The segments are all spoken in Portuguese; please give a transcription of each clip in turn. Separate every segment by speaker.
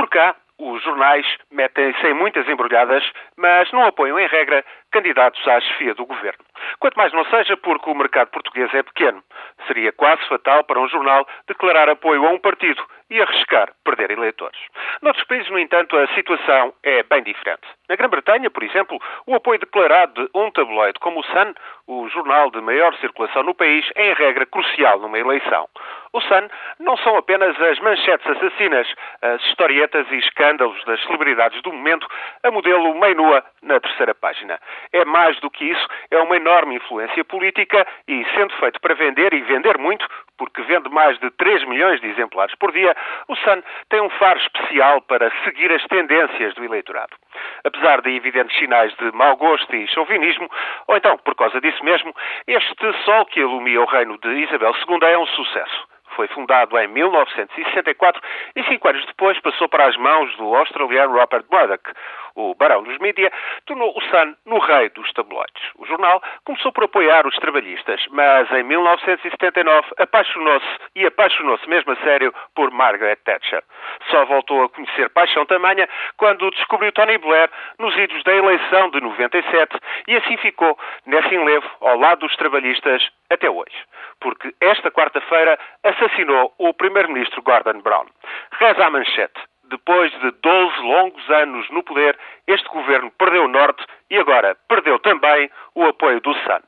Speaker 1: Por cá, os jornais metem-se em muitas embrulhadas, mas não apoiam, em regra, candidatos à chefia do governo. Quanto mais não seja porque o mercado português é pequeno. Seria quase fatal para um jornal declarar apoio a um partido e arriscar perder eleitores. Noutros países, no entanto, a situação é bem diferente. Na Grã-Bretanha, por exemplo, o apoio declarado de um tabloide como o Sun, o jornal de maior circulação no país, é em regra crucial numa eleição. O Sun não são apenas as manchetes assassinas, as historietas e escândalos das celebridades do momento, a modelo meio nua na terceira página. É mais do que isso, é uma enorme influência política e, sendo feito para vender e vender muito, porque vende mais de 3 milhões de exemplares por dia, o Sun tem um faro especial para seguir as tendências do eleitorado. Apesar de evidentes sinais de mau gosto e chauvinismo, ou então por causa disso mesmo, este sol que alumia o reino de Isabel II é um sucesso. Foi fundado em 1964 e cinco anos depois passou para as mãos do australiano Robert Murdoch. O barão dos mídia tornou o Sun no rei dos tabloides. O jornal começou por apoiar os trabalhistas, mas em 1979 apaixonou-se e apaixonou-se mesmo a sério por Margaret Thatcher. Só voltou a conhecer paixão tamanha quando descobriu Tony Blair nos idos da eleição de 97 e assim ficou nesse enlevo ao lado dos trabalhistas até hoje. Porque esta quarta-feira assassinou o primeiro-ministro Gordon Brown. Reza a manchete. Depois de 12 longos anos no poder, este governo perdeu o norte e agora perdeu também o apoio do Sun.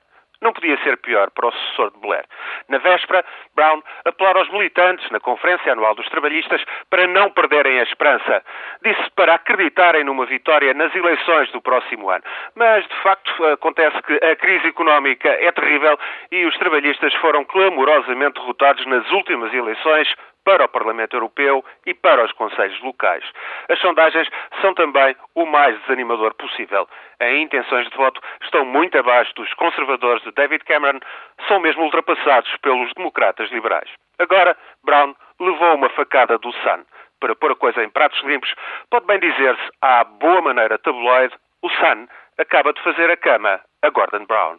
Speaker 1: Não podia ser pior para o sucessor de Blair. Na véspera, Brown apelou aos militantes na Conferência Anual dos Trabalhistas para não perderem a esperança. Disse para acreditarem numa vitória nas eleições do próximo ano. Mas, de facto, acontece que a crise económica é terrível e os trabalhistas foram clamorosamente derrotados nas últimas eleições para o Parlamento Europeu e para os Conselhos Locais. As sondagens são também o mais desanimador possível. Em intenções de voto estão muito abaixo dos conservadores de David Cameron, são mesmo ultrapassados pelos democratas liberais. Agora, Brown levou uma facada do Sun. Para pôr a coisa em pratos limpos, pode bem dizer-se, à boa maneira tabloide, o Sun acaba de fazer a cama a Gordon Brown.